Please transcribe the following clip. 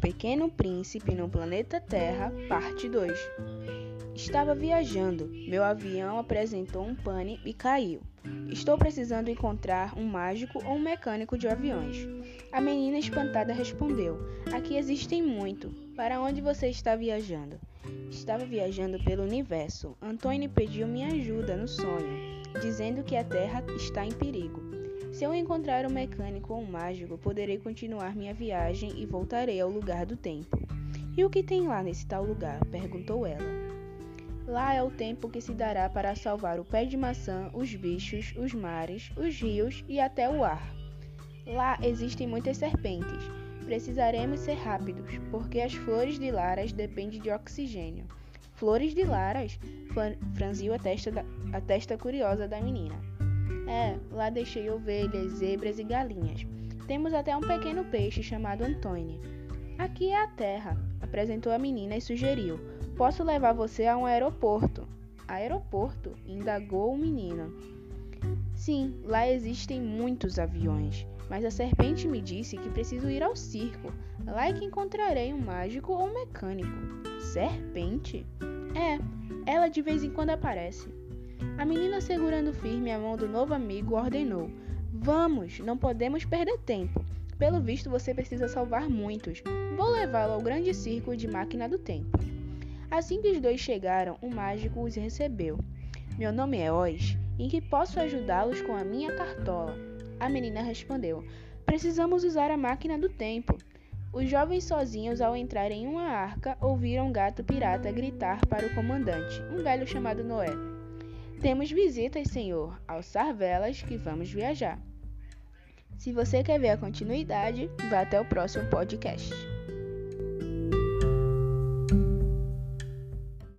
Pequeno Príncipe no Planeta Terra, Parte 2. Estava viajando. Meu avião apresentou um pane e caiu. Estou precisando encontrar um mágico ou um mecânico de aviões. A menina espantada respondeu: Aqui existem muito. Para onde você está viajando? Estava viajando pelo universo. Antônio pediu minha ajuda no sonho, dizendo que a Terra está em perigo. Se eu encontrar um mecânico ou um mágico, poderei continuar minha viagem e voltarei ao lugar do tempo. E o que tem lá nesse tal lugar? perguntou ela. Lá é o tempo que se dará para salvar o pé de maçã, os bichos, os mares, os rios e até o ar. Lá existem muitas serpentes. Precisaremos ser rápidos, porque as flores de laras dependem de oxigênio. Flores de laras? franziu a testa, da, a testa curiosa da menina. É, lá deixei ovelhas, zebras e galinhas. Temos até um pequeno peixe chamado Antônio. Aqui é a terra, apresentou a menina e sugeriu. Posso levar você a um aeroporto. Aeroporto? indagou o menino. Sim, lá existem muitos aviões, mas a serpente me disse que preciso ir ao circo. Lá é que encontrarei um mágico ou um mecânico. Serpente? É, ela de vez em quando aparece. A menina, segurando firme a mão do novo amigo, ordenou: Vamos, não podemos perder tempo. Pelo visto, você precisa salvar muitos. Vou levá-lo ao grande círculo de máquina do tempo. Assim que os dois chegaram, o mágico os recebeu. Meu nome é Oz, em que posso ajudá-los com a minha cartola. A menina respondeu: Precisamos usar a máquina do tempo. Os jovens sozinhos, ao entrar em uma arca, ouviram um gato pirata gritar para o comandante, um velho chamado Noé. Temos visitas, senhor. Alçar velas que vamos viajar. Se você quer ver a continuidade, vá até o próximo podcast.